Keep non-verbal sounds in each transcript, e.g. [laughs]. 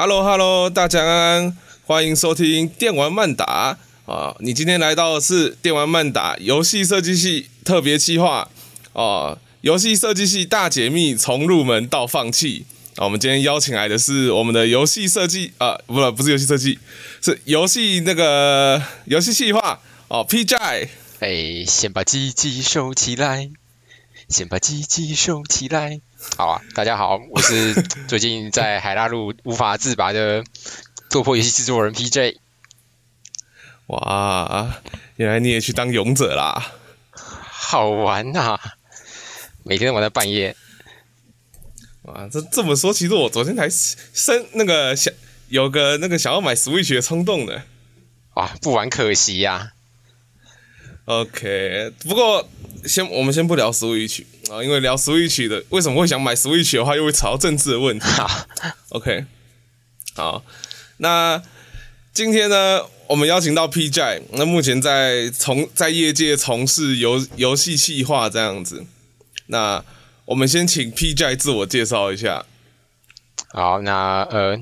Hello，Hello，大家安安，欢迎收听电玩慢打啊！你今天来到的是电玩慢打游戏设计系特别企划哦，游戏设计系大解密，从入门到放弃啊！我们今天邀请来的是我们的游戏设计啊，不不是游戏设计，是游戏那个游戏企划哦，P.J。哎，先把鸡鸡收起来，先把鸡鸡收起来。好啊，大家好，我是 [laughs] 最近在海拉路无法自拔的突破游戏制作人 PJ。哇，原来你也去当勇者啦？好玩啊！每天玩到半夜。哇，这这么说，其实我昨天才生那个想有个那个想要买 Switch 的冲动的。哇，不玩可惜呀、啊。OK，不过先我们先不聊 Switch。啊，因为聊 Switch 的，为什么会想买 Switch 的话，又会吵到政治的问题。OK，好，那今天呢，我们邀请到 P.J，那目前在从在业界从事游游戏企划这样子。那我们先请 P.J 自我介绍一下。好，那呃，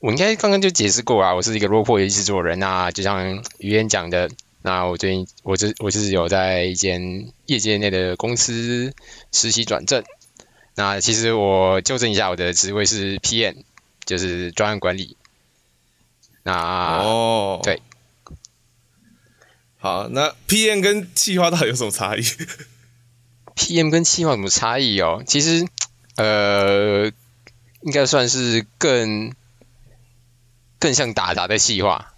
我应该刚刚就解释过啊，我是一个落魄游戏制作人啊，就像于言讲的。那我最近，我这我就是有在一间业界内的公司实习转正。那其实我纠正一下，我的职位是 PM，就是专案管理。那哦，对，好，那 PM 跟企划到底有什么差异？PM 跟企划有什么差异哦？其实，呃，应该算是更更像打杂的企划。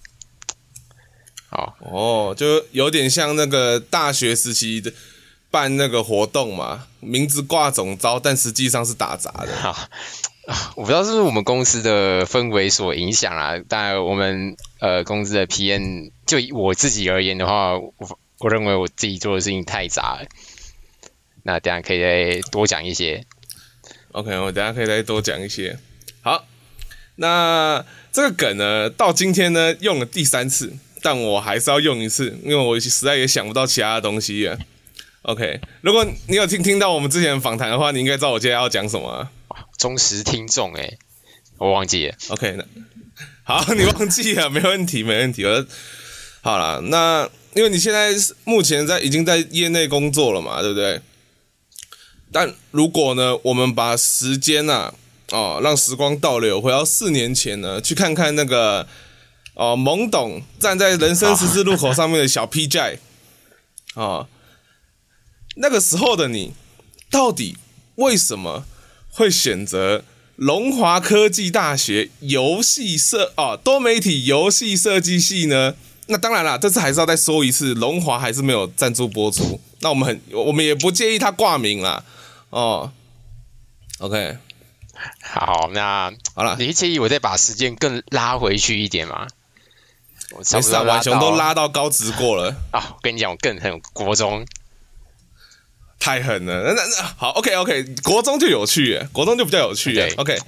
好哦，就有点像那个大学时期的办那个活动嘛，名字挂总招，但实际上是打杂的。好，我不知道是不是我们公司的氛围所影响啊，但我们呃公司的 PM 就以我自己而言的话，我我认为我自己做的事情太杂了。那等下可以再多讲一些。OK，我等下可以再多讲一些。好，那这个梗呢，到今天呢用了第三次。但我还是要用一次，因为我实在也想不到其他的东西了。OK，如果你有听听到我们之前的访谈的话，你应该知道我接下来要讲什么啊。忠实听众诶，我忘记了。OK，那好，你忘记了，[laughs] 没问题，没问题。我好了，那因为你现在目前在已经在业内工作了嘛，对不对？但如果呢，我们把时间呐、啊，哦，让时光倒流回到四年前呢，去看看那个。哦，懵懂站在人生十字路口上面的小 P.J. 哦，那个时候的你，到底为什么会选择龙华科技大学游戏设哦多媒体游戏设计系呢？那当然啦，这次还是要再说一次，龙华还是没有赞助播出。那我们很，我们也不介意他挂名啦。哦，OK，好，那好了，你介意我再把时间更拉回去一点吗？我没事啊，浣熊都拉到高职过了 [laughs] 啊！我跟你讲，我更狠，国中太狠了。那那那好，OK OK，国中就有趣耶，国中就比较有趣耶。OK，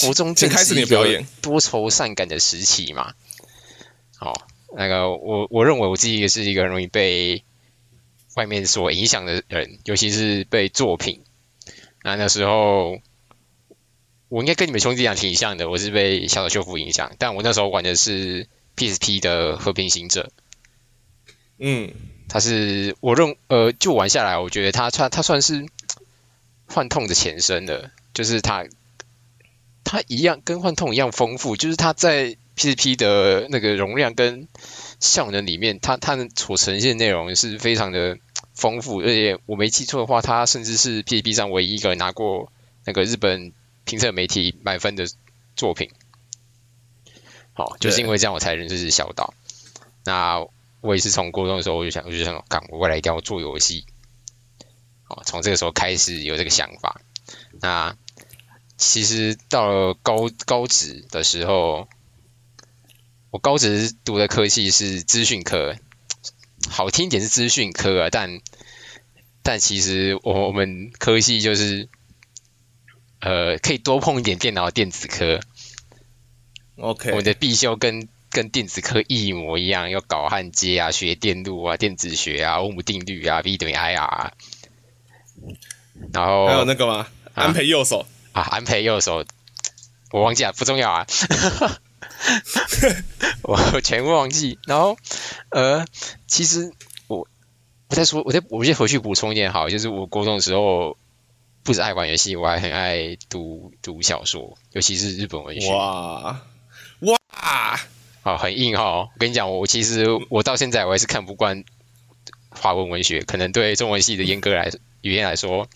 国中请开始你的表演。多愁善感的时期嘛。好，那个我我认为我自己也是一个很容易被外面所影响的人，尤其是被作品。那那时候我应该跟你们兄弟俩挺像的，我是被小岛秀夫影响，但我那时候玩的是。PSP 的和平行者，嗯，他是我认呃，就玩下来，我觉得他他他算是幻痛的前身的，就是他他一样跟幻痛一样丰富，就是他在 PSP 的那个容量跟效能里面，他他所呈现的内容是非常的丰富，而且我没记错的话，他甚至是 PSP 上唯一一个拿过那个日本评测媒体满分的作品。哦，就是因为这样我才认识小岛。那我也是从高中的时候我就想，我就想，干，我未来一定要做游戏。哦，从这个时候开始有这个想法。那其实到了高高职的时候，我高职读的科系是资讯科，好听一点是资讯科啊，但但其实我我们科系就是，呃，可以多碰一点电脑电子科。OK，我们的必修跟跟电子科一模一样，要搞焊接啊，学电路啊，电子学啊，欧姆定律啊，V 等于 I R 啊。然后还有那个吗？安培右手啊，安培右手，我忘记了，不重要啊。我 [laughs] 我全忘记。然后呃，其实我我再说，我再我先回去补充一点好，就是我高中的时候不止爱玩游戏，我还很爱读读小说，尤其是日本文学。哇哇，好，很硬哈！我跟你讲，我其实我到现在我还是看不惯华文文学，可能对中文系的严格来语言来说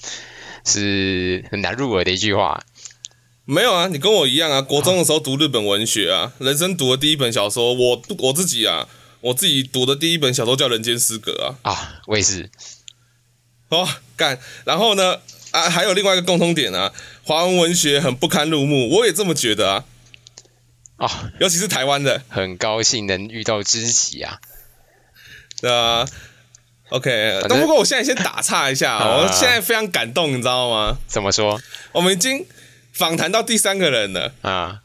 是很难入耳的一句话。没有啊，你跟我一样啊，国中的时候读日本文学啊，人生读的第一本小说，我我自己啊，我自己读的第一本小说叫《人间失格》啊。啊，我也是。哦，干，然后呢？啊，还有另外一个共通点啊，华文文学很不堪入目，我也这么觉得啊。啊、哦，尤其是台湾的，很高兴能遇到知己啊。对啊，OK，那不过我现在先打岔一下，[laughs] 我现在非常感动，你知道吗？怎么说？我们已经访谈到第三个人了啊。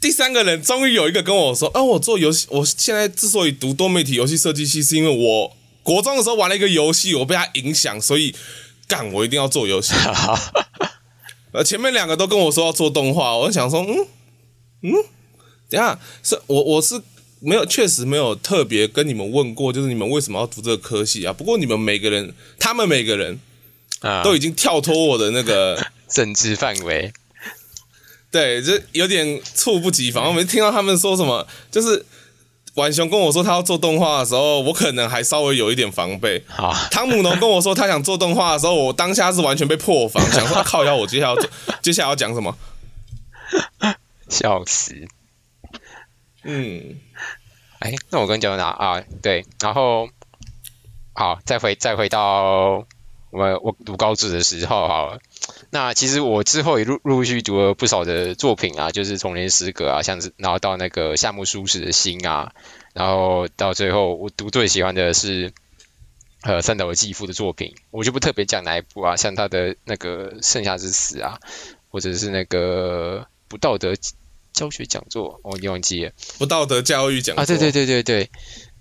第三个人终于有一个跟我说，啊，我做游戏，我现在之所以读多媒体游戏设计系，是因为我国中的时候玩了一个游戏，我被他影响，所以。干，我一定要做游戏。[laughs] 呃，前面两个都跟我说要做动画，我就想说，嗯嗯，等下是我我是没有，确实没有特别跟你们问过，就是你们为什么要读这个科系啊？不过你们每个人，他们每个人啊，都已经跳脱我的那个 [laughs] 认知范围。对，就有点猝不及防。我没听到他们说什么，就是。婉雄跟我说他要做动画的时候，我可能还稍微有一点防备。好，汤姆农跟我说他想做动画的时候，我当下是完全被破防，想说靠腰，我接下来要接下来要讲什么？笑死。嗯，哎，那我跟你讲哪啊？对，然后好，再回再回到我我读高职的时候好了。那其实我之后也陆陆续续读了不少的作品啊，就是从连诗歌啊，像是然后到那个夏目漱石的心啊，然后到最后我读最喜欢的是呃三岛由纪夫的作品，我就不特别讲哪一部啊，像他的那个盛夏之死啊，或者是那个不道德教学讲座，我、哦、你忘记了不道德教育讲座啊，对对对对对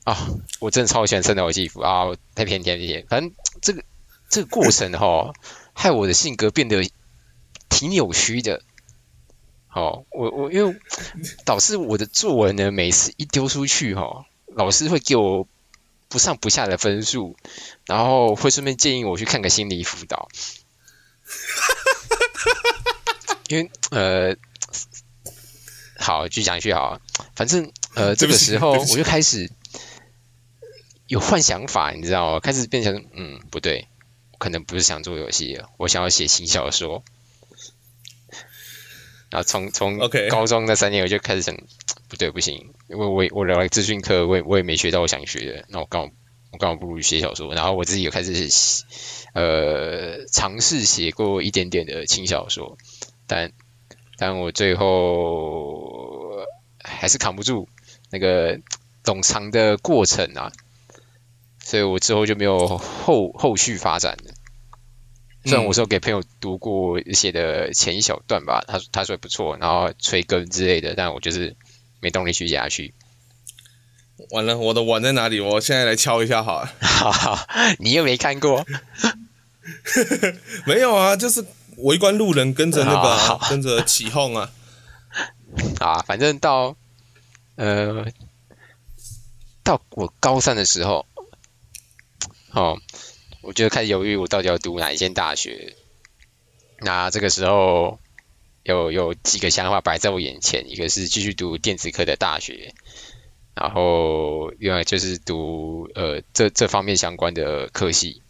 啊，我真的超喜欢三岛由纪夫啊，太偏见了，反正这个这个过程哈。[laughs] 害我的性格变得挺扭曲的。好，我我因为导致我的作文呢，每次一丢出去哈，老师会给我不上不下的分数，然后会顺便建议我去看个心理辅导。[laughs] 因为呃，好，继续讲一句好，反正呃，这个时候我就开始有幻想法，你知道吗？开始变成嗯，不对。可能不是想做游戏，我想要写新小说。然后从从高中那三年我就开始想，不对不行，因为我我来资讯课，我也我也没学到我想学的，那我刚好我刚好不如写小说。然后我自己有开始写，呃，尝试写过一点点的轻小说，但但我最后还是扛不住那个冗长的过程啊。所以我之后就没有后后续发展了。虽然我说给朋友读过写的前一小段吧，他他说也不错，然后催更之类的，但我就是没动力去写下去。完了，我的碗在哪里？我现在来敲一下好了。哈哈，你又没看过？[laughs] 没有啊，就是围观路人跟着那个、啊、跟着起哄啊。[laughs] 啊，反正到呃到我高三的时候。哦，我就开始犹豫，我到底要读哪一间大学？那这个时候有有几个想法摆在我眼前，一个是继续读电子科的大学，然后另外就是读呃这这方面相关的科系。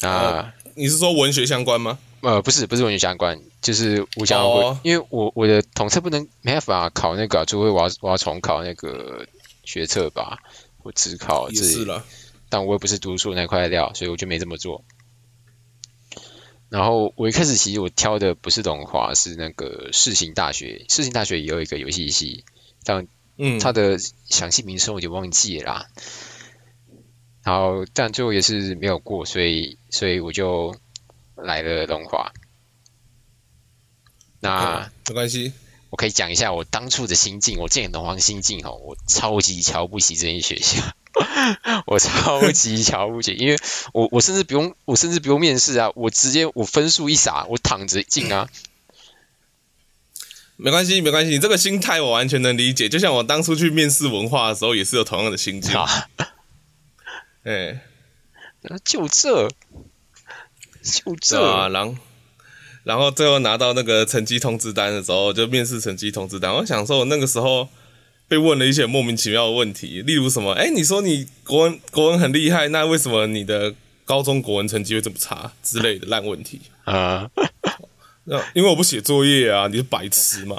啊、呃，你是说文学相关吗？呃，不是，不是文学相关，就是我因为我我的统测不能没办法考那个、啊，除非我要我要重考那个学测吧，我只考这。是了。但我也不是读书那块料，所以我就没这么做。然后我一开始其实我挑的不是龙华，是那个世新大学。世新大学也有一个游戏系，但嗯，它的详细名称我就忘记了啦。然后但最后也是没有过，所以所以我就来了龙华。那没关系，我可以讲一下我当初的心境。我见龙华心境哦，我超级瞧不起这间学校。[laughs] 我超级瞧不起，因为我我甚至不用我甚至不用面试啊，我直接我分数一撒，我躺着进啊。[coughs] 没关系，没关系，你这个心态我完全能理解。就像我当初去面试文化的时候，也是有同样的心境。[laughs] 哎、欸，就这，就这啊，然后，然后最后拿到那个成绩通知单的时候，就面试成绩通知单。我想说，我那个时候被问了一些莫名其妙的问题，例如什么？哎、欸，你说你国文国文很厉害，那为什么你的高中国文成绩会这么差之类的烂问题 [laughs] 啊？那因为我不写作业啊，你是白痴吗？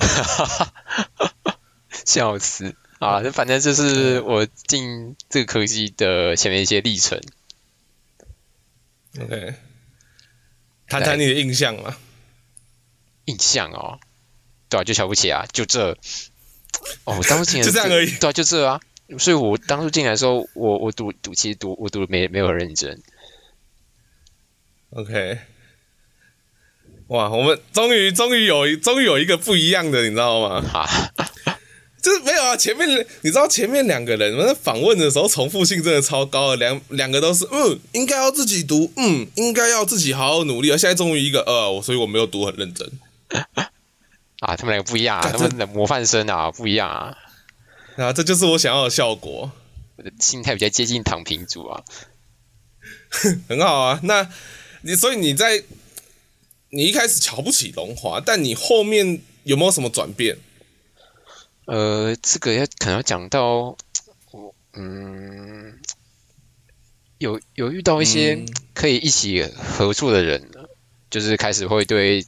[laughs] 笑死啊！那反正就是我进这个科技的前面一些历程。OK，谈谈你的印象嘛？印象哦，对啊，就瞧不起啊，就这。哦，我当初进来 [laughs] 就这样而已。对啊，就这啊。所以我当初进来的时候，我我读读其实读我读的没没有很认真。OK。哇，我们终于终于有终于有一个不一样的，你知道吗？哈，就是没有啊。前面你知道前面两个人，我在访问的时候重复性真的超高的，两两个都是嗯，应该要自己读，嗯，应该要自己好好努力。而现在终于一个呃，我所以我没有读很认真。啊，他们两个不一样啊，他们的模范生啊不一样啊。[laughs] 啊，这就是我想要的效果。我的心态比较接近躺平族啊，很好啊。那你所以你在。你一开始瞧不起龙华，但你后面有没有什么转变？呃，这个要可能要讲到我，嗯，有有遇到一些可以一起合作的人，嗯、就是开始会对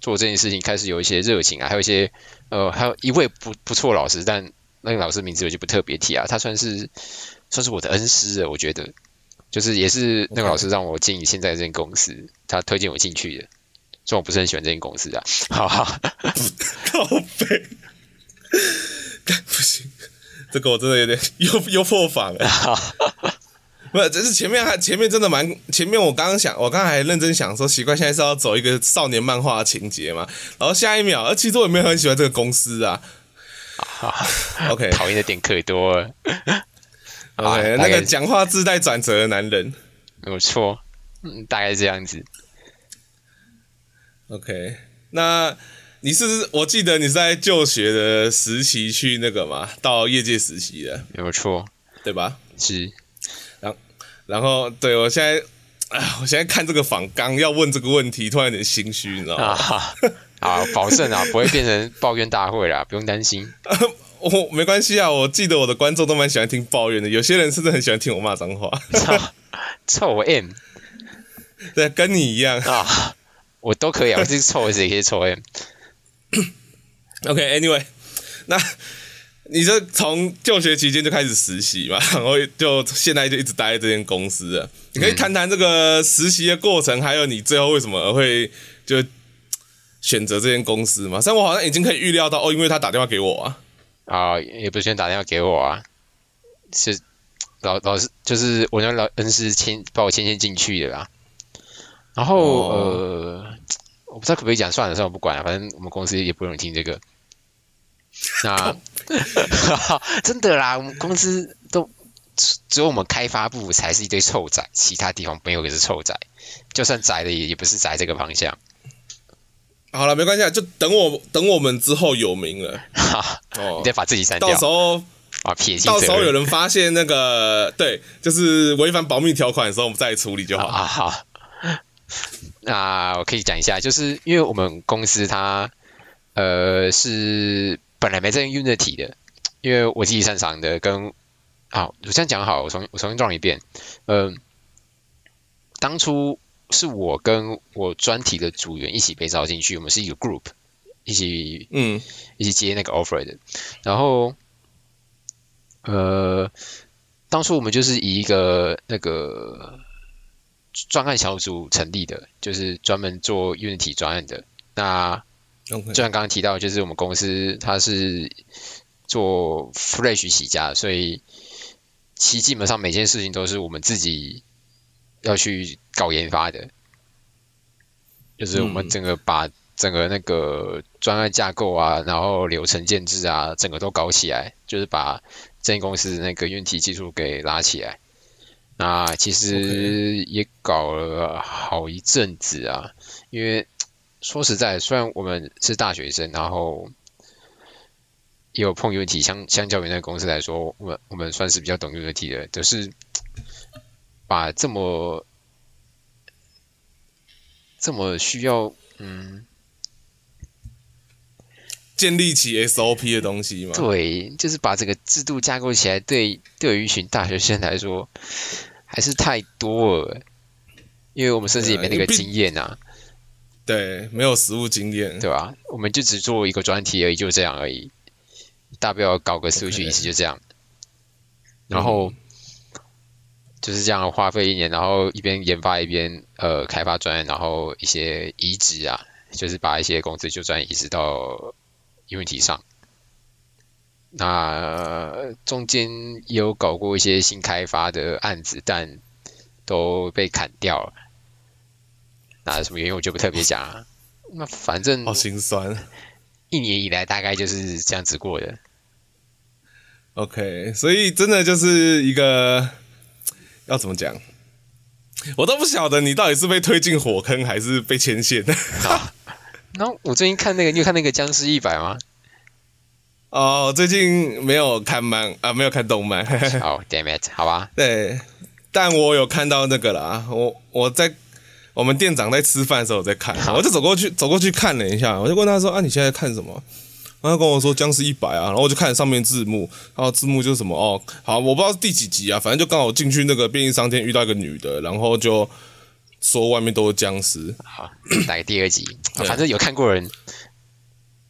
做这件事情开始有一些热情啊，还有一些呃，还有一位不不错老师，但那个老师名字我就不特别提啊，他算是算是我的恩师了，我觉得，就是也是那个老师让我进现在这间公司.他推荐我进去的。虽然我不是很喜欢这间公司啊，哈哈，[laughs] 靠北，[laughs] 不行，这个我真的有点又又破防了。不是，这是前面还前面真的蛮前面，我刚刚想，我刚才还认真想说，奇怪，现在是要走一个少年漫画的情节嘛？然后下一秒，呃，其实我也没有很喜欢这个公司啊。哈，OK，讨厌的点可多了。OK，那个讲话自带转折的男人，没有错，嗯，大概是这样子。OK，那你是我记得你是在就学的时期去那个嘛，到业界实习的，没有错，对吧？是，然后，然后，对我现在，哎，我现在看这个访纲要问这个问题，突然有点心虚，你知道吗？啊，好，保证啊，不会变成抱怨大会啦，不用担心。[laughs] 我没关系啊，我记得我的观众都蛮喜欢听抱怨的，有些人甚至很喜欢听我骂脏话。臭 M，对，跟你一样啊。我都可以啊，我自己抽也可以臭 M。OK，Anyway，[coughs] okay, 那你就从就学期间就开始实习嘛，然后就现在就一直待在这间公司了。你可以谈谈这个实习的过程，还有你最后为什么会就选择这间公司嘛？但我好像已经可以预料到哦，因为他打电话给我啊。啊，也不是先打电话给我啊，是老老师，就是我那老恩师牵把我牵线进去的啦。然后、哦、呃，我不知道可不可以讲，算了算了，不管了，反正我们公司也不用听这个。那 [laughs] 真的啦，我们公司都只有我们开发部才是一堆臭仔，其他地方没有一个是臭仔，就算宅的也也不是宅这个方向。好了，没关系，就等我等我们之后有名了，[laughs] 哦，你再把自己删掉，到时候啊撇清，到时候有人发现那个对，就是违反保密条款的时候，我们再处理就好。啊好。那我可以讲一下，就是因为我们公司它呃是本来没在 Unity 的，因为我自己擅长的跟好，我这样讲好，我重我重新撞一遍，嗯、当初是我跟我专题的组员一起被招进去，我们是一个 group，一起嗯一起接那个 offer 的，然后呃当初我们就是以一个那个。专案小组成立的，就是专门做 Unity 专案的。那就像刚刚提到，就是我们公司它是做 Flash 起家，所以其基本上每件事情都是我们自己要去搞研发的。就是我们整个把整个那个专案架构啊，然后流程建制啊，整个都搞起来，就是把这间公司那个 Unity 技术给拉起来。那其实也搞了好一阵子啊，因为说实在，虽然我们是大学生，然后也有碰 Unity，相相较于那个公司来说，我们我们算是比较懂 Unity 的，就是把这么这么需要嗯。建立起 SOP 的东西嘛？对，就是把这个制度架构起来对，对对于一群大学生来说，还是太多了，因为我们甚至也没那个经验啊。对，没有实务经验，对吧？我们就只做一个专题而已，就这样而已。大不了搞个 Switch 仪式就这样，然后、嗯、就是这样花费一年，然后一边研发一边呃开发专案，然后一些移植啊，就是把一些公司就专移植到。Unity 上，那中间也有搞过一些新开发的案子，但都被砍掉了。那什么原因我就不特别讲了。[laughs] 那反正好心酸，一年以来大概就是这样子过的。OK，所以真的就是一个要怎么讲，我都不晓得你到底是被推进火坑还是被牵线。[laughs] 然后我最近看那个，你有看那个僵尸一百吗？哦，最近没有看漫啊，没有看动漫。[laughs] 哦、oh,，damn it，好吧。[laughs] 对，但我有看到那个啦。我我在我们店长在吃饭的时候我在看，我就走过去走过去看了一下，我就问他说：“啊，你现在看什么？”然后他跟我说：“僵尸一百啊。”然后我就看上面字幕，然后字幕就是什么哦，好，我不知道是第几集啊，反正就刚好进去那个便利商店遇到一个女的，然后就。说外面都是僵尸，好，[coughs] 来个第二集，[coughs] 反正有看过人，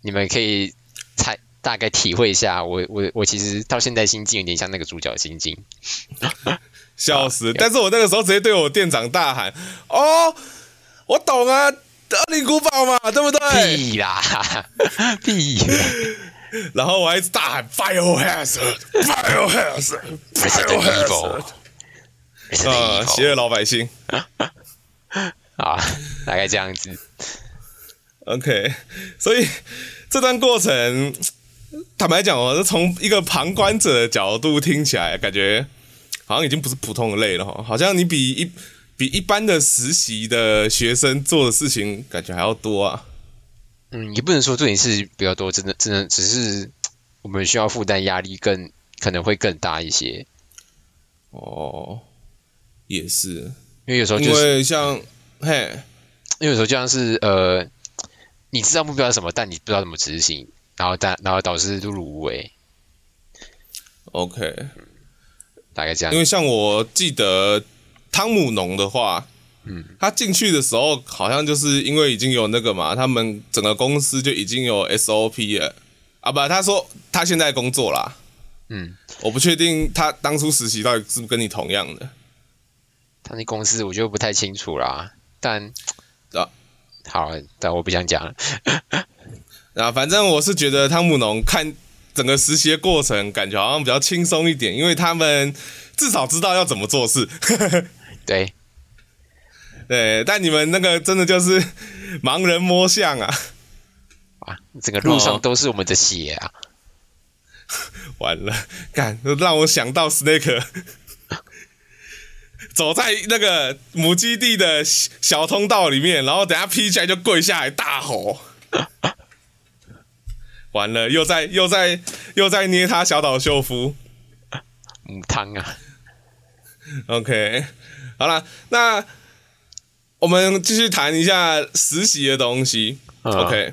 你们可以猜大概体会一下我。我我我其实到现在心境有点像那个主角心境，[laughs] 笑死！但是我那个时候直接对我店长大喊：“哦，我懂啊，恶灵古堡嘛，对不对？”屁啦，[laughs] 屁啦！[laughs] 然后我还一直大喊：“Biohazard，Biohazard，Biohazard！” 啊，邪恶老百姓。[laughs] 啊，大概这样子。OK，所以这段过程，坦白讲哦，是从一个旁观者的角度听起来，感觉好像已经不是普通的累了哈，好像你比一比一般的实习的学生做的事情，感觉还要多啊。嗯，也不能说这件事比较多，真的真的只是我们需要负担压力更可能会更大一些。哦，也是。因为有时候、就是，因为像嘿，因为有时候就像是呃，你知道目标是什么，但你不知道怎么执行，然后但然后导致碌碌无为。OK，大概这样。因为像我记得汤姆农的话，嗯，他进去的时候好像就是因为已经有那个嘛，他们整个公司就已经有 SOP 了啊，不，他说他现在工作啦，嗯，我不确定他当初实习到底是不是跟你同样的。他那公司我就不太清楚啦，但啊，好，但我不想讲了。[laughs] 啊，反正我是觉得汤姆农看整个实习的过程，感觉好像比较轻松一点，因为他们至少知道要怎么做事。[laughs] 对，对，但你们那个真的就是盲人摸象啊！啊，整个路上都是我们的血啊！哦、完了，干，让我想到 Snake。走在那个母基地的小通道里面，然后等下劈起来就跪下来大吼，[laughs] 完了又在又在又在捏他小岛秀夫，母汤啊，OK，好了，那我们继续谈一下实习的东西，OK，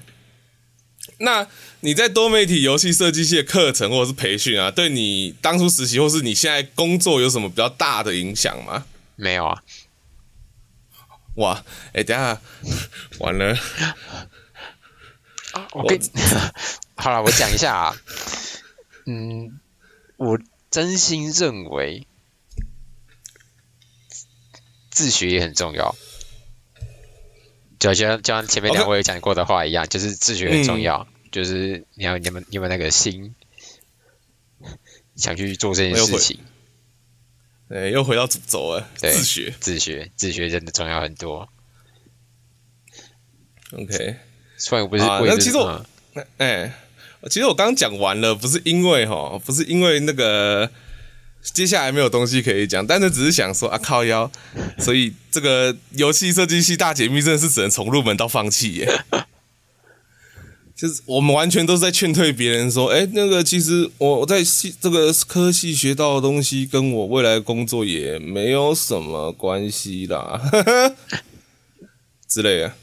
那你在多媒体游戏设计系的课程或者是培训啊，对你当初实习或是你现在工作有什么比较大的影响吗？没有啊！哇，哎、欸，等下完了。[laughs] 我跟 [laughs] 好了，我讲一下啊。[laughs] 嗯，我真心认为自学也很重要。就像就像前面两位讲过的话一样.就是自学很重要。嗯、就是你要你们你们那个心想去做这件事情。哎，又回到主轴了。自学，自学，自学真的重要很多。OK，虽然我不是，啊，那其实我，哎，其实我刚刚讲完了，不是因为哈，不是因为那个接下来没有东西可以讲，但是只是想说啊，靠腰，所以这个游戏设计系大解密真的是只能从入门到放弃耶。就是我们完全都是在劝退别人说，哎，那个其实我在系这个科系学到的东西，跟我未来工作也没有什么关系啦，[laughs] 之类的。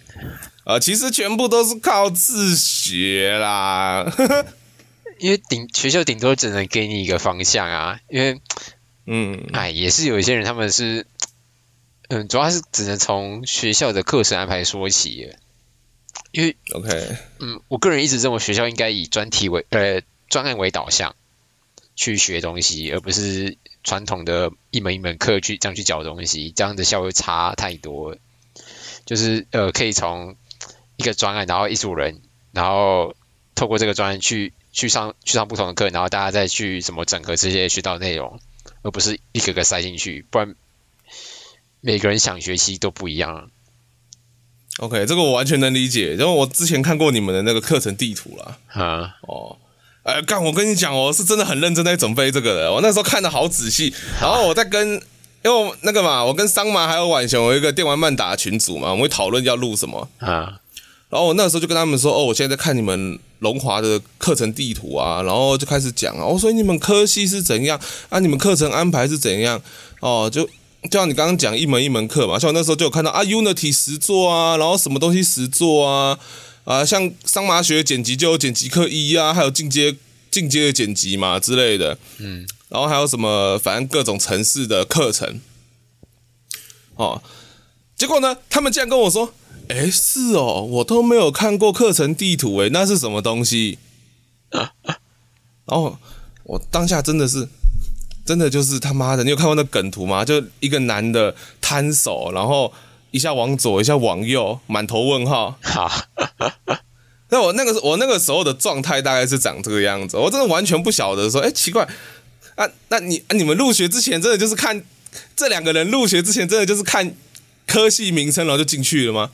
啊，其实全部都是靠自学啦，[laughs] 因为顶学校顶多只能给你一个方向啊，因为，嗯，哎，也是有一些人他们是，嗯，主要是只能从学校的课程安排说起。因为 OK，嗯，我个人一直认为学校应该以专题为呃专案为导向去学东西，而不是传统的一门一门课去这样去教东西，这样的效率差太多。就是呃，可以从一个专案，然后一组人，然后透过这个专案去去上去上不同的课，然后大家再去什么整合这些学到的内容，而不是一个个塞进去，不然每个人想学习都不一样。OK，这个我完全能理解，因为我之前看过你们的那个课程地图了。啊，哦，哎，干，我跟你讲，我是真的很认真在准备这个的。我那时候看的好仔细，然后我在跟，因为那个嘛，我跟桑麻还有婉雄有一个电玩漫打群组嘛，我们会讨论要录什么。啊，然后我那时候就跟他们说，哦，我现在在看你们龙华的课程地图啊，然后就开始讲啊，我说你们科系是怎样啊，你们课程安排是怎样，哦，就。就像你刚刚讲一门一门课嘛，像我那时候就有看到啊，Unity 实作啊，然后什么东西实作啊，啊，像桑麻学剪辑就有剪辑课一啊，还有进阶进阶的剪辑嘛之类的，嗯，然后还有什么反正各种城市的课程，哦，结果呢，他们竟然跟我说，哎，是哦，我都没有看过课程地图，诶，那是什么东西？[laughs] 然后我当下真的是。真的就是他妈的，你有看过那梗图吗？就一个男的摊手，然后一下往左，一下往右，满头问号。哈，[laughs] 那我那个我那个时候的状态大概是长这个样子，我真的完全不晓得说，哎，奇怪，啊，那你啊你们入学之前真的就是看这两个人入学之前真的就是看科系名称然后就进去了吗？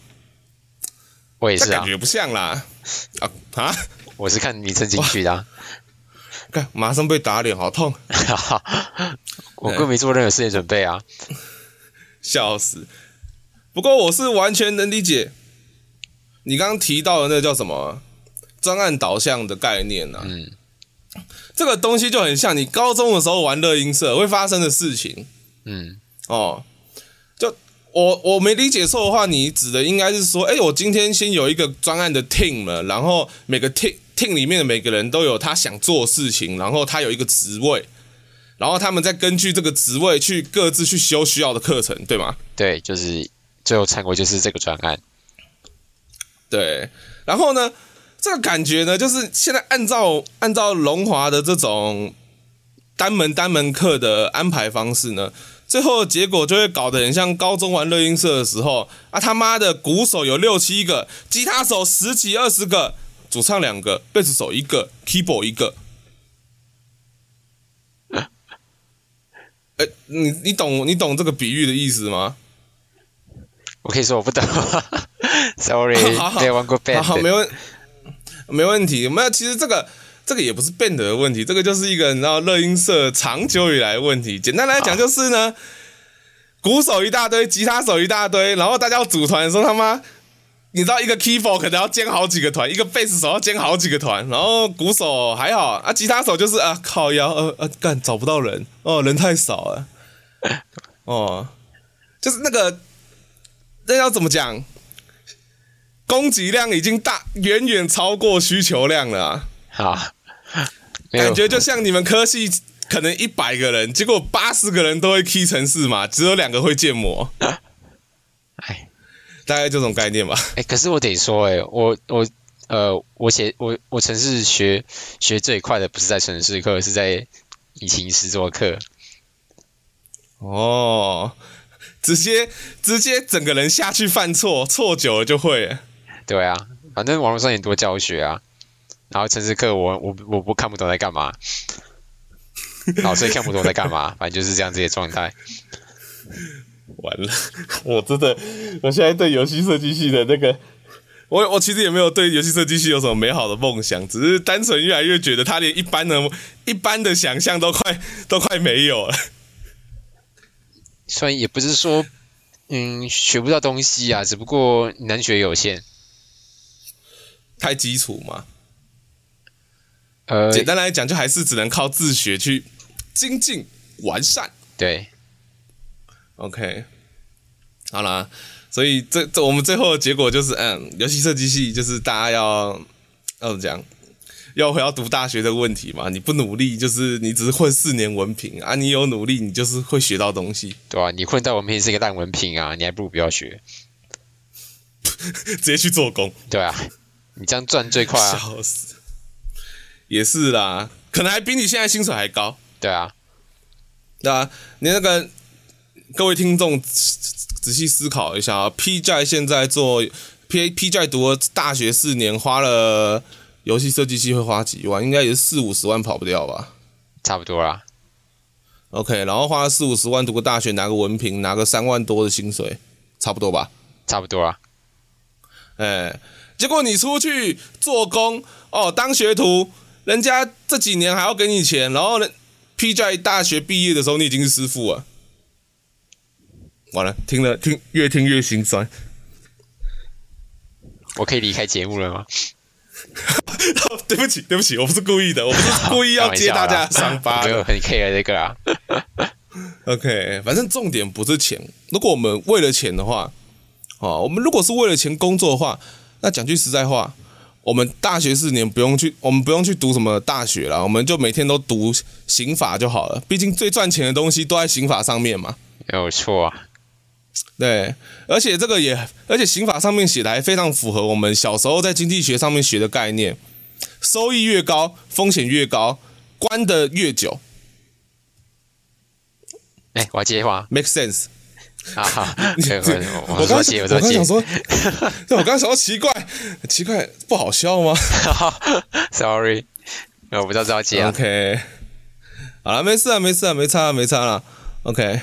我也是啊，感觉不像啦。啊啊，我是看名称进去的啊。马上被打脸，好痛！[laughs] 我更没做任何事情准备啊，笑死！不过我是完全能理解你刚刚提到的那个叫什么专案导向的概念呢、啊？嗯，这个东西就很像你高中的时候玩乐音社会发生的事情。嗯，哦，就我我没理解错的话，你指的应该是说，哎，我今天先有一个专案的 team 了，然后每个 team。Team 里面的每个人都有他想做的事情，然后他有一个职位，然后他们再根据这个职位去各自去修需要的课程，对吗？对，就是最后成果就是这个专案。对，然后呢，这个感觉呢，就是现在按照按照龙华的这种单门单门课的安排方式呢，最后的结果就会搞得很像高中玩乐音社的时候啊，他妈的鼓手有六七个，吉他手十几二十个。主唱两个，贝斯手一个，keyboard 一个。[laughs] 哎、欸，你你懂你懂这个比喻的意思吗？我可以说我不懂，[laughs] sorry，没有玩过 band。好，没问没问题。没有，其实这个这个也不是 band 的问题，这个就是一个你知道乐音社长久以来的问题。简单来讲就是呢，鼓手一大堆，吉他手一大堆，然后大家要组团的时候，他妈。你知道一个 keyboard 可能要兼好几个团，一个贝斯手要兼好几个团，然后鼓手还好啊，吉他手就是啊靠腰呃呃干找不到人哦，人太少了哦，就是那个那要怎么讲？供给量已经大远远超过需求量了啊！好，感觉就像你们科系可能一百个人，结果八十个人都会 key 城市嘛，只有两个会建模。[laughs] 哎。大概这种概念吧。哎、欸，可是我得说、欸，哎，我我呃，我写我我城市学学最快的不是在城市课，是在引擎实作课。哦，直接直接整个人下去犯错，错久了就会。对啊，反正网络上也多教学啊。然后城市课我我我不看不懂在干嘛，老师也看不懂在干嘛，反正就是这样子的状态。完了，[laughs] 我真的，我现在对游戏设计系的那个，我我其实也没有对游戏设计系有什么美好的梦想，只是单纯越来越觉得他连一般的一般的想象都快都快没有了。[laughs] 虽然也不是说嗯学不到东西啊，只不过能学有限，太基础嘛。呃，简单来讲，就还是只能靠自学去精进完善。对，OK，好啦。所以这这我们最后的结果就是，嗯，游戏设计系就是大家要要怎么讲，要回到读大学这个问题嘛。你不努力，就是你只是混四年文凭啊；你有努力，你就是会学到东西。[laughs] 对啊，你混到文凭是一个烂文凭啊，你还不如不要学，[laughs] 直接去做工。对啊，你这样赚最快啊。[laughs] 笑死。也是啦，可能还比你现在薪水还高。对啊，对啊，你那个各位听众。仔细思考一下啊，P J 现在做 P P J 读了大学四年，花了游戏设计系会花几万？应该也是四五十万跑不掉吧？差不多啦。OK，然后花了四五十万读个大学，拿个文凭，拿个三万多的薪水，差不多吧？差不多啊。哎，结果你出去做工哦，当学徒，人家这几年还要给你钱，然后呢，P 在大学毕业的时候，你已经是师傅了。完了，听了听越听越心酸。我可以离开节目了吗？[laughs] 对不起，对不起，我不是故意的，我不是故意要揭大家的伤疤。没有很 care 这个啊。OK，反正重点不是钱。如果我们为了钱的话，哦，我们如果是为了钱工作的话，那讲句实在话，我们大学四年不用去，我们不用去读什么大学了，我们就每天都读刑法就好了。毕竟最赚钱的东西都在刑法上面嘛。没有错啊。对，而且这个也，而且刑法上面写的还非常符合我们小时候在经济学上面学的概念，收益越高，风险越高，关的越久。哎，我要接话，make sense [laughs] 啊？[laughs] 好，我我刚接，我刚想说，[laughs] 对，我刚想说奇怪，奇怪，不好笑吗？Sorry，我不知道这要接啊。OK，好了，没事啊，没事啊，没差啊，没差了。OK。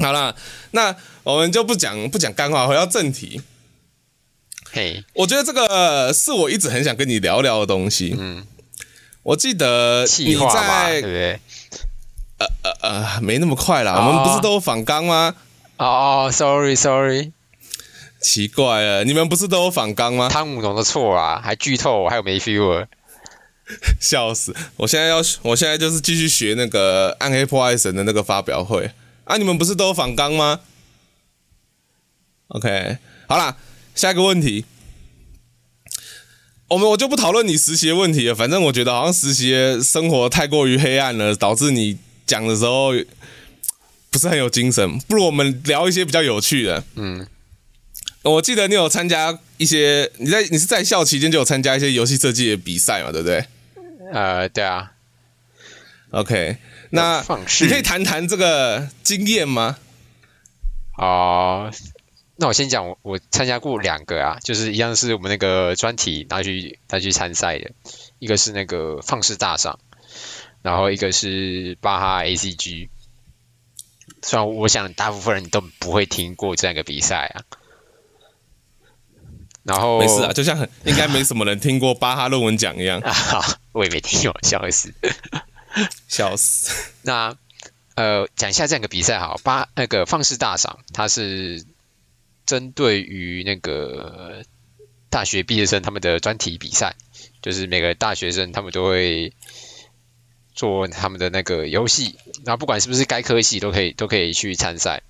好了，那我们就不讲不讲干话，回到正题。嘿，Hey, 我觉得这个是我一直很想跟你聊聊的东西。嗯，我记得你在，对不对？呃呃呃，没那么快啦，oh. 我们不是都有访纲吗？哦，oh，sorry sorry，奇怪了，你们不是都有访钢吗？汤姆龙的错啊，还剧透，还有没 feel，[laughs] 笑死！我现在要，我现在就是继续学那个暗黑破坏神的那个发表会。啊！你们不是都有访纲吗？OK，好啦，下一个问题，我们我就不讨论你实习的问题了。反正我觉得好像实习的生活太过于黑暗了，导致你讲的时候不是很有精神。不如我们聊一些比较有趣的。嗯，我记得你有参加一些，你在你是在校期间就有参加一些游戏设计的比赛嘛？对不对？呃，对啊。OK。那你可以谈谈这个经验吗？哦、呃，那我先讲，我我参加过两个啊，就是一样是我们那个专题拿去拿去参赛的，一个是那个放肆大赏，然后一个是巴哈 ACG。虽然我想大部分人都不会听过这样一个比赛啊，然后没事啊，就像应该没什么人听过巴哈论文奖一样 [laughs] 啊，我也没听过，笑死。[laughs] 笑死！那呃，讲一下这样个比赛哈，八那个放肆大赏，它是针对于那个大学毕业生他们的专题比赛，就是每个大学生他们都会做他们的那个游戏，然后不管是不是该科系都可以都可以去参赛。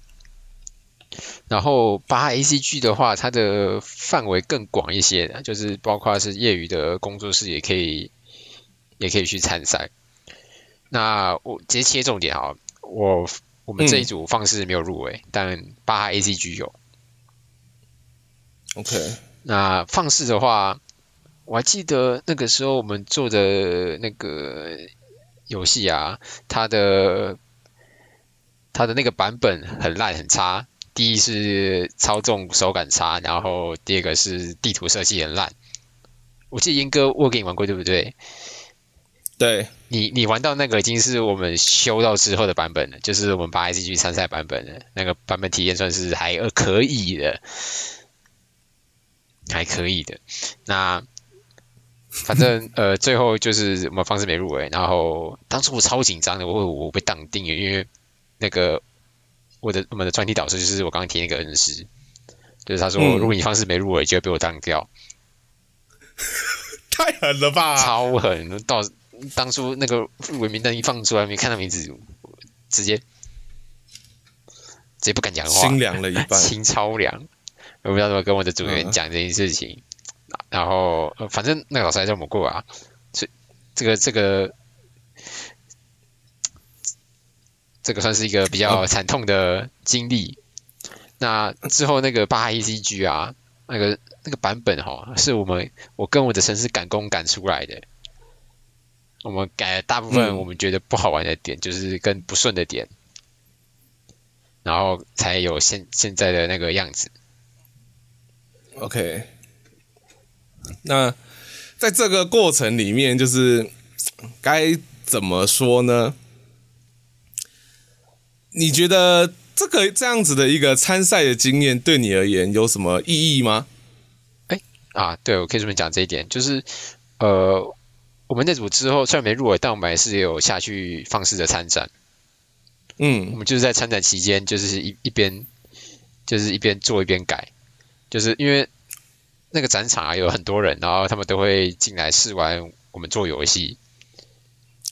然后八 ACG 的话，它的范围更广一些，就是包括是业余的工作室也可以也可以去参赛。那我直接切重点哈，我我们这一组放肆没有入围，嗯、但巴哈 ACG 有。OK，那放肆的话，我还记得那个时候我们做的那个游戏啊，它的它的那个版本很烂很差。第一是操纵手感差，然后第二个是地图设计很烂。我记得英哥我给你玩过对不对？对。你你玩到那个已经是我们修到之后的版本了，就是我们八 ACG 参赛版本了那个版本体验算是还可以的。还可以的。那反正 [laughs] 呃，最后就是我们方式没入围，然后当初我超紧张的，我我被当定了，因为那个我的我们的专题导师就是我刚刚提那个恩师，就是他说，嗯、如果你方式没入围，就会被我当掉。[laughs] 太狠了吧！超狠！到当初那个入围名单一放出来，没看到名字，直接直接不敢讲话，心凉了一半，心超凉。我不知道怎么跟我的组员讲这件事情，嗯、然后反正那个老师还叫我们过啊，所以这个这个这个算是一个比较惨痛的经历。嗯、那之后那个八 ACG 啊，那个那个版本哈，是我们我跟我的城市赶工赶出来的，我们改了大部分我们觉得不好玩的点，嗯、就是跟不顺的点，然后才有现现在的那个样子。OK，那在这个过程里面，就是该怎么说呢？你觉得这个这样子的一个参赛的经验，对你而言有什么意义吗？哎啊，对，我可以这么讲这一点，就是呃，我们那组之后虽然没入围，但我们还是有下去放肆的参展。嗯，我们就是在参展期间，就是一一边就是一边做一边改。就是因为那个展场啊，有很多人，然后他们都会进来试玩我们做游戏，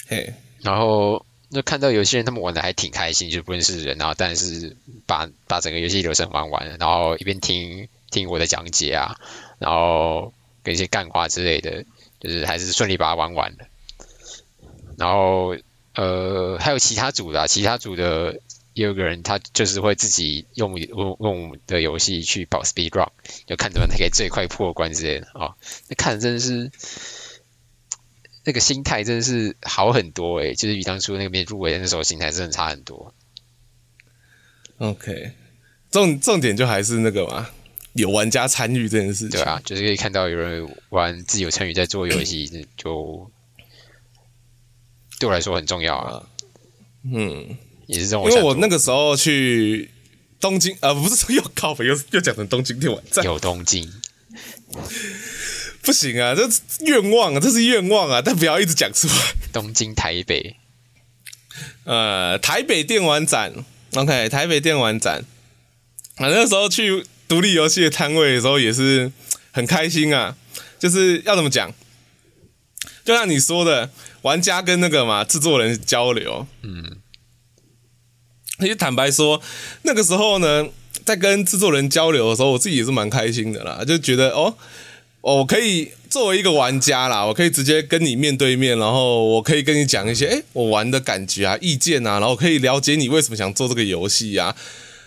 嘿，然后就看到有些人他们玩的还挺开心，就不认识人，然后但是把把整个游戏流程玩完了，然后一边听听我的讲解啊，然后跟一些干话之类的，就是还是顺利把它玩完了。然后呃，还有其他组的，其他组的。也有个人，他就是会自己用用用我的游戏去跑 speed run，就看怎么他可以最快破关之类的啊。那看真的是那个心态真的是好很多诶、就是比当初那个没入围的那时候心态真的差很多。OK，重重点就还是那个嘛，有玩家参与这件事情。对啊，就是可以看到有人玩，自己有参与在做游戏，[coughs] 就对我来说很重要啊。嗯。也是这种，因为我那个时候去东京，呃，不是说 [laughs] 又靠北，又又讲成东京电玩展，有东京，[laughs] 不行啊，这是愿望啊，这是愿望啊，但不要一直讲出来。东京、台北，呃，台北电玩展，OK，台北电玩展，啊，那个时候去独立游戏的摊位的时候也是很开心啊，就是要怎么讲，就像你说的，玩家跟那个嘛制作人交流，嗯。其实坦白说，那个时候呢，在跟制作人交流的时候，我自己也是蛮开心的啦，就觉得哦，我可以作为一个玩家啦，我可以直接跟你面对面，然后我可以跟你讲一些，诶，我玩的感觉啊、意见啊，然后可以了解你为什么想做这个游戏啊，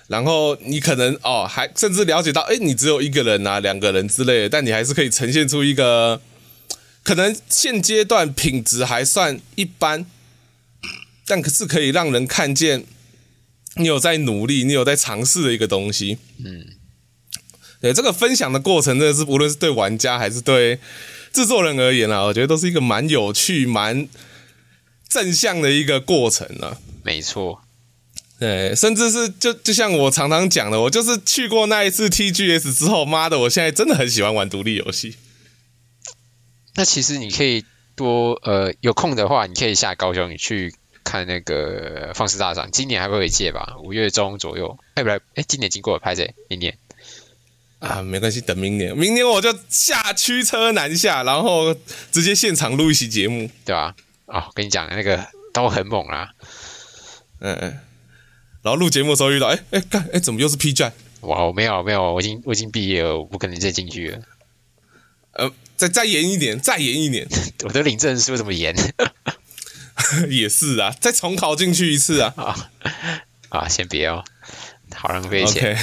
然后你可能哦，还甚至了解到，哎，你只有一个人啊、两个人之类的，但你还是可以呈现出一个可能现阶段品质还算一般，但可是可以让人看见。你有在努力，你有在尝试的一个东西，嗯，对，这个分享的过程，真的是无论是对玩家还是对制作人而言啊，我觉得都是一个蛮有趣、蛮正向的一个过程啊。没错，对，甚至是就就像我常常讲的，我就是去过那一次 TGS 之后，妈的，我现在真的很喜欢玩独立游戏。那其实你可以多呃有空的话，你可以下高雄，你去。看那个放肆大赏，今年还会有一届吧？五月中左右。哎，不对，哎，今年经过了拍谁？明年啊，没关系，等明年。明年我就下驱车南下，然后直接现场录一期节目，对吧？啊，我跟你讲，那个都很猛啊。嗯嗯。然后录节目的时候遇到，哎哎干，哎怎么又是 P 站？哇，没有没有，我已经我已经毕业了，我不可能再进去了。呃，再再严一点，再严一点。[laughs] 我的领证是为什么严？[laughs] 也是啊，再重考进去一次啊！[laughs] 啊，啊，先别哦，好浪费钱。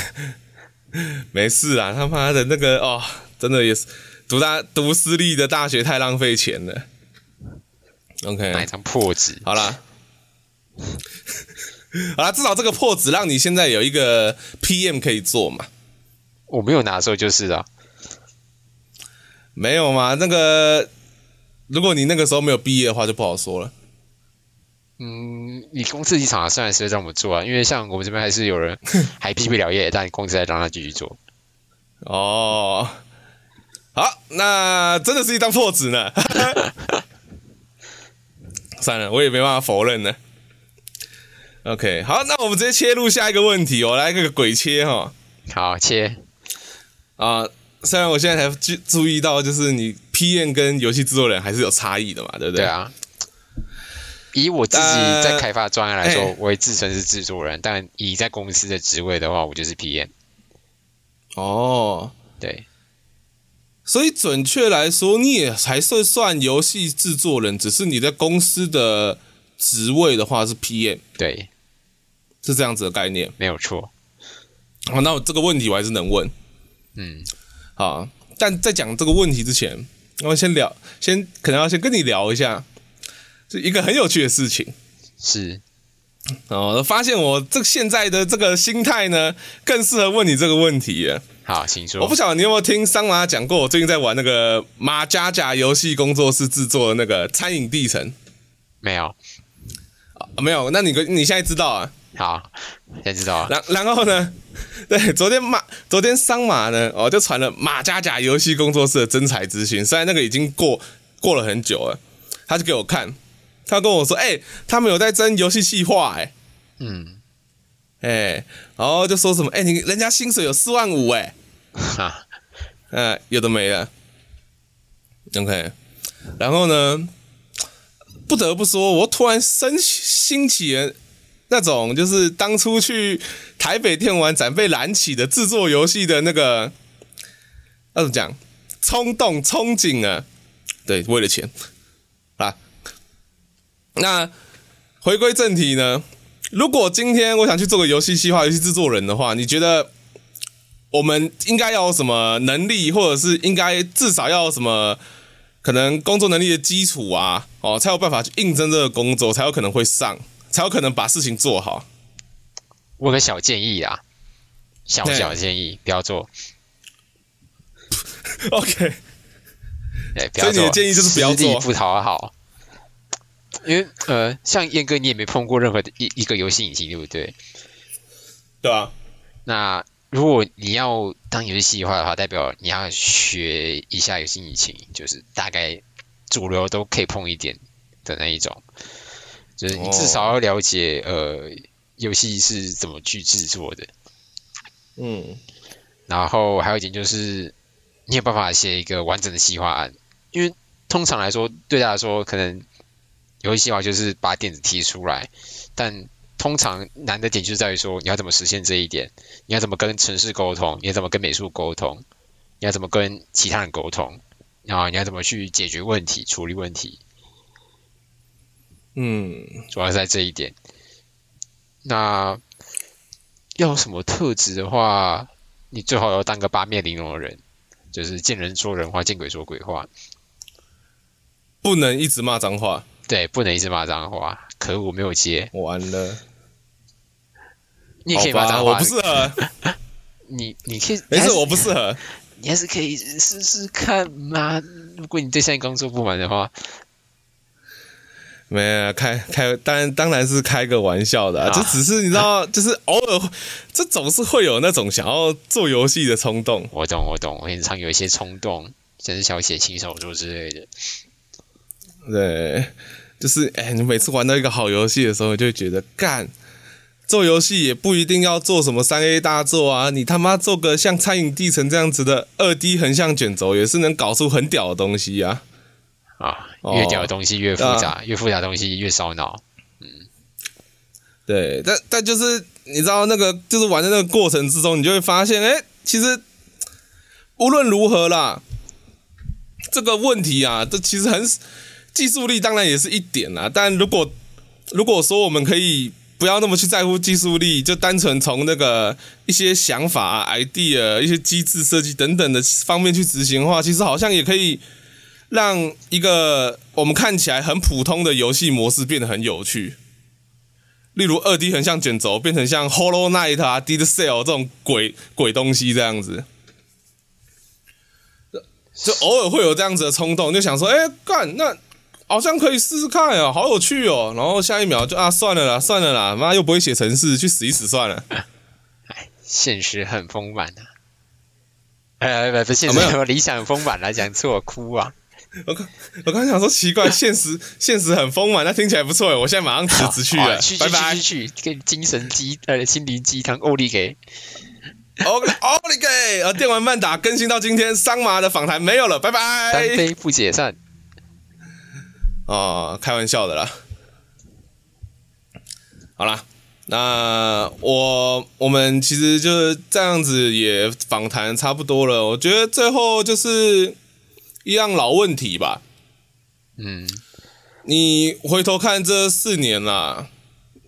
Okay. 没事啊，他妈的那个哦，真的也是读大读私立的大学太浪费钱了。OK，买张破纸，好啦，[laughs] 好啦，至少这个破纸让你现在有一个 PM 可以做嘛。我没有拿的时候就是啊，没有嘛？那个，如果你那个时候没有毕业的话，就不好说了。嗯，你公司立场虽然是这么做啊，因为像我们这边还是有人 [laughs] 还毕不了业，但公司还让他继续做。哦，好，那真的是一张破纸呢。[laughs] 算了，我也没办法否认呢。OK，好，那我们直接切入下一个问题，哦来个鬼切哈。好，切。啊，虽然我现在才注注意到，就是你 PM 跟游戏制作人还是有差异的嘛，对不对？对啊。以我自己在开发专业来说，我也自称是制作人，但以在公司的职位的话，我就是 PM。哦，对。所以准确来说，你也还是算游戏制作人，只是你在公司的职位的话是 PM。对。是这样子的概念，没有错。好，那我这个问题我还是能问。嗯，好，但在讲这个问题之前，我先聊，先可能要先跟你聊一下，就一个很有趣的事情。是，哦，发现我这现在的这个心态呢，更适合问你这个问题。好，请说。我不晓得你有没有听桑马讲过，我最近在玩那个马甲甲游戏工作室制作的那个《餐饮地城》。没有。啊，没有。那你你现在知道啊？好，先知道啊。然然后呢？[laughs] 对，昨天马昨天桑马呢，哦，就传了马家甲游戏工作室的真才资讯。虽然那个已经过过了很久了，他就给我看，他跟我说：“哎、欸，他们有在争游戏企划。”哎，嗯，哎、欸，然后就说什么：“哎、欸，你人家薪水有四万五，哎，哈，嗯，[laughs] 有的没了。”OK，然后呢，不得不说，我突然生兴起。那种就是当初去台北电玩展被燃起的制作游戏的那个，那怎么讲？冲动、憧憬啊！对，为了钱啊。那回归正题呢？如果今天我想去做个游戏企划、游戏制作人的话，你觉得我们应该要有什么能力，或者是应该至少要什么可能工作能力的基础啊？哦，才有办法去应征这个工作，才有可能会上。才有可能把事情做好。我有个小建议啊，小小建议，不要做。[laughs] OK，哎，不要做。所以你的建议就是不要做，不讨好。因为呃，像燕哥，你也没碰过任何的一一个游戏引擎，对不对？对啊。那如果你要当游戏企划的话，代表你要学一下游戏引擎，就是大概主流都可以碰一点的那一种。就是你至少要了解，呃，游戏是怎么去制作的，嗯，然后还有一点就是，你有办法写一个完整的企划案，因为通常来说，对他来说，可能游戏计划就是把点子提出来，但通常难的点就在于说，你要怎么实现这一点，你要怎么跟城市沟通，你要怎么跟美术沟通，你要怎么跟其他人沟通，然后你要怎么去解决问题、处理问题。嗯，主要是在这一点。那要有什么特质的话，你最好要当个八面玲珑的人，就是见人说人话，见鬼说鬼话，不能一直骂脏话。对，不能一直骂脏话。可恶，我没有接，完了。你也可以骂脏话，我不适合。[laughs] 你你可以，没事，我不适合。你还是可以试试看嘛。如果你对现在工作不满的话。没有开开，当然当然是开个玩笑的，啊，这只是你知道，[laughs] 就是偶尔，这总是会有那种想要做游戏的冲动。我懂，我懂，我经常有一些冲动，像是想写轻小说之类的。对，就是哎，你每次玩到一个好游戏的时候，就觉得干，做游戏也不一定要做什么三 A 大作啊，你他妈做个像《餐饮地城》这样子的二 D 横向卷轴，也是能搞出很屌的东西啊。啊，越屌的东西越复杂，哦、越复杂的东西越烧脑。嗯，对，但但就是你知道那个，就是玩的那个过程之中，你就会发现，哎，其实无论如何啦，这个问题啊，这其实很技术力，当然也是一点啦。但如果如果说我们可以不要那么去在乎技术力，就单纯从那个一些想法、idea、一些机制设计等等的方面去执行的话，其实好像也可以。让一个我们看起来很普通的游戏模式变得很有趣，例如二 D 横向卷轴变成像 Hollow Knight 啊、Dead Cell 这种鬼鬼东西这样子，就偶尔会有这样子的冲动，就想说，哎，干，那好像可以试试看啊，好有趣哦。然后下一秒就啊，算了啦，算了啦，妈又不会写程式，去死一死算了。哎，现实很丰满啊。呃，不，现实有理想丰满来讲错哭啊！[laughs] 我刚我刚想说奇怪，[laughs] 现实现实很丰满，那听起来不错。我现在马上辞职去了，去拜拜去去去，给精神鸡呃心灵鸡汤，欧力给欧欧力给呃电玩慢打更新到今天，桑麻的访谈没有了，拜拜，单飞不解散。哦，开玩笑的啦。好啦，那我我们其实就是这样子，也访谈差不多了。我觉得最后就是一样老问题吧。嗯，你回头看这四年啦，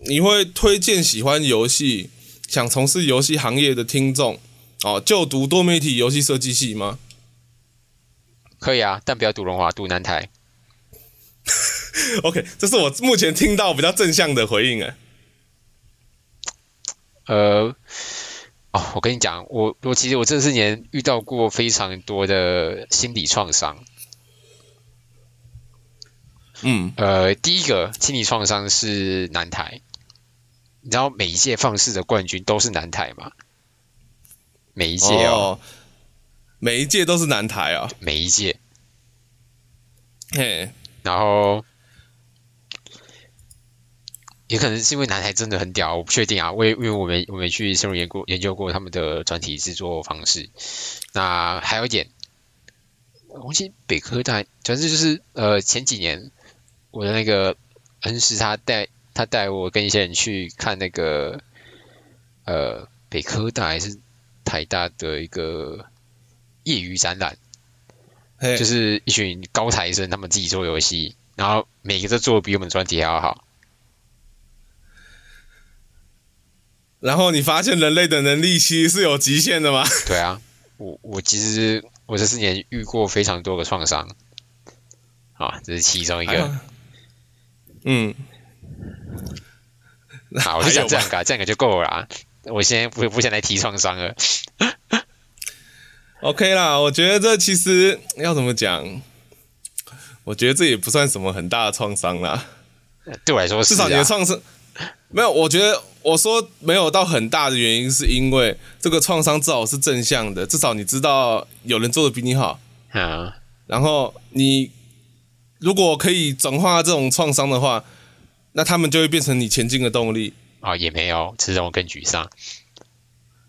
你会推荐喜欢游戏、想从事游戏行业的听众哦，就读多媒体游戏设计系吗？可以啊，但不要读龙华，读南台。[laughs] OK，这是我目前听到比较正向的回应哎。呃，哦，我跟你讲，我我其实我这四年遇到过非常多的心理创伤。嗯，呃，第一个心理创伤是南台，你知道每一届放肆的冠军都是南台吗？每一届哦，哦，每一届都是南台啊，每一届。嘿，然后。也可能是因为男孩真的很屌，我不确定啊。为因为我们我们去深入研过研究过他们的专题制作方式。那还有一点，我记得北科大，反正就是呃前几年我的那个恩师他带他带我跟一些人去看那个呃北科大还是台大的一个业余展览，就是一群高材生他们自己做游戏，然后每个都做的比我们专题还要好。然后你发现人类的能力其实是有极限的吗？对啊，我我其实我这四年遇过非常多的创伤，啊，这是其中一个。哎、嗯，[laughs] 好，我就想这样个，这样个就够了啦。我现在不不想再提创伤了。OK 啦，我觉得这其实要怎么讲？我觉得这也不算什么很大的创伤啦。对我来说是、啊，至少你的创伤 [laughs] 没有，我觉得。我说没有到很大的原因，是因为这个创伤至少是正向的，至少你知道有人做的比你好。啊，然后你如果可以转化这种创伤的话，那他们就会变成你前进的动力。啊，也没有，只是让我更沮丧。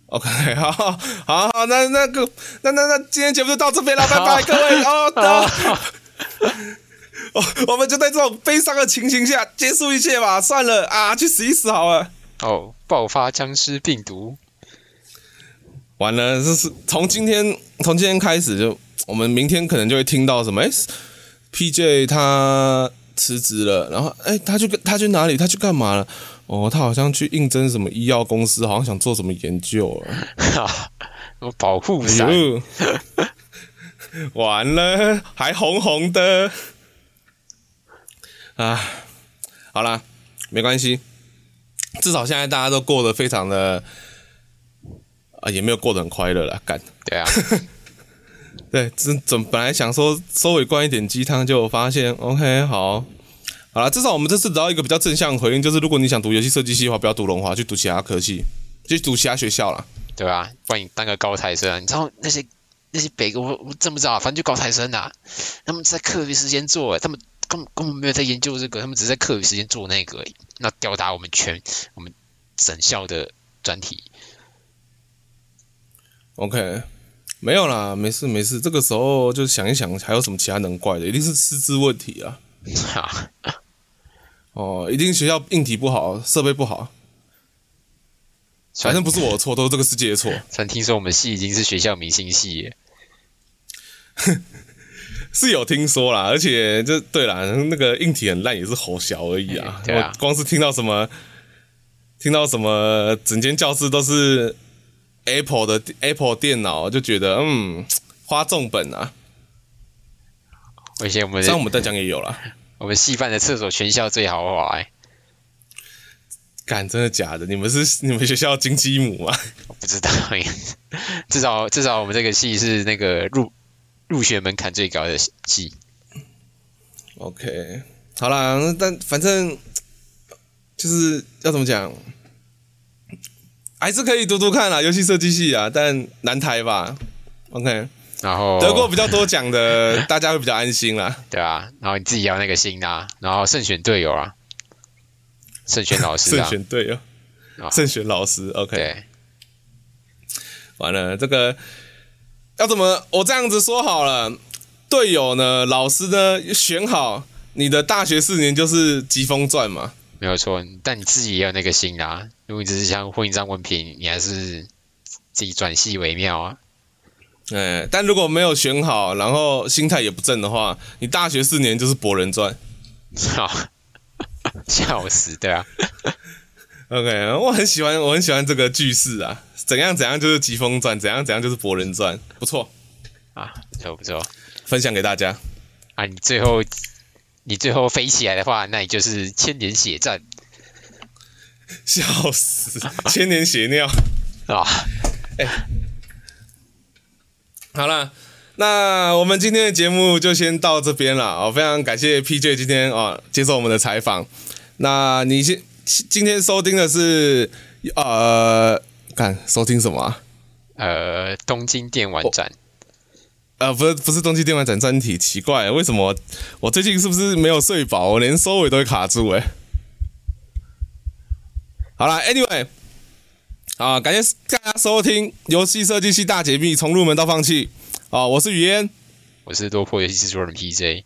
OK，[laughs] 好好好，那那个那那那今天节目就到这边了，拜拜 [laughs] 各位哦。哦，[laughs] 我们就在这种悲伤的情形下结束一切吧。算了啊，去死一死好了。哦，爆发僵尸病毒，完了！这是从今天从今天开始就，我们明天可能就会听到什么？哎，PJ 他辞职了，然后哎，他去他去哪里？他去干嘛了？哦，他好像去应征什么医药公司，好像想做什么研究了。[laughs] 哈，保护伞，[laughs] 完了，还红红的。啊，好啦，没关系。至少现在大家都过得非常的啊，也没有过得很快乐了。干，对啊，[laughs] 对，真怎本来想说稍微灌一点鸡汤，就发现 OK 好，好了，至少我们这次得到一个比较正向的回应，就是如果你想读游戏设计系的话，不要读龙华，去读其他科系，去读其他学校啦。对啊，不然你当个高材生啊，你知道那些那些北哥，我我真不知道，反正就高材生啊，他们在课余时间做，他们。根本根本没有在研究这个，他们只是在课余时间做那个而已，那吊打我们全我们整校的专题。OK，没有啦，没事没事，这个时候就想一想，还有什么其他能怪的？一定是师资问题啊！[laughs] 哦，一定学校硬体不好，设备不好，反正不是我的错，都是这个世界的错。[laughs] 曾听说我们系已经是学校明星系耶。[laughs] 是有听说啦，而且就对啦，那个硬体很烂也是吼小而已啊。我光是听到什么，听到什么，整间教室都是 Apple 的 Apple 电脑，就觉得嗯，花重本啊。而且我们像我们在讲也有啦，[laughs] 我们系办的厕所全校最豪华哎。干，真的假的？你们是你们学校金鸡母吗？我不知道，[laughs] 至少至少我们这个系是那个入。入学门槛最高的系，OK，好啦，但反正就是要怎么讲，还是可以读读看啦，游戏设计系啊，但南台吧。OK，然后得过比较多奖的，[laughs] 大家会比较安心啦。对啊，然后你自己要那个心啊，然后慎选队友啊，慎选老师啊，慎选队友，慎选老师。OK，完了，这个要怎么？我这样子说好了，队友呢，老师呢，选好，你的大学四年就是疾风传嘛。没有错，但你自己也有那个心啊。如果你只是想混一张文凭，你还是自己转系为妙啊。哎，但如果没有选好，然后心态也不正的话，你大学四年就是博人传。好，[laughs] 笑死，对啊。OK，我很喜欢，我很喜欢这个句式啊。怎样怎样就是疾风传，怎样怎样就是博人传，不错啊，不错不错，分享给大家。啊，你最后。你最后飞起来的话，那你就是千年血战，笑死，千年血尿啊！哎、欸，好了，那我们今天的节目就先到这边了啊！非常感谢 PJ 今天啊接受我们的采访。那你先今天收听的是呃，看收听什么、啊？呃，东京电玩展。呃，不是不是东京电玩展专题，奇怪，为什么我，最近是不是没有睡饱？我连收尾都会卡住诶。好了，Anyway，啊，感谢大家收听《游戏设计系大解密》，从入门到放弃。啊，我是雨嫣，我是多破游戏制作人 PJ。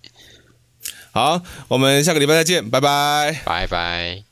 好，我们下个礼拜再见，拜拜，拜拜。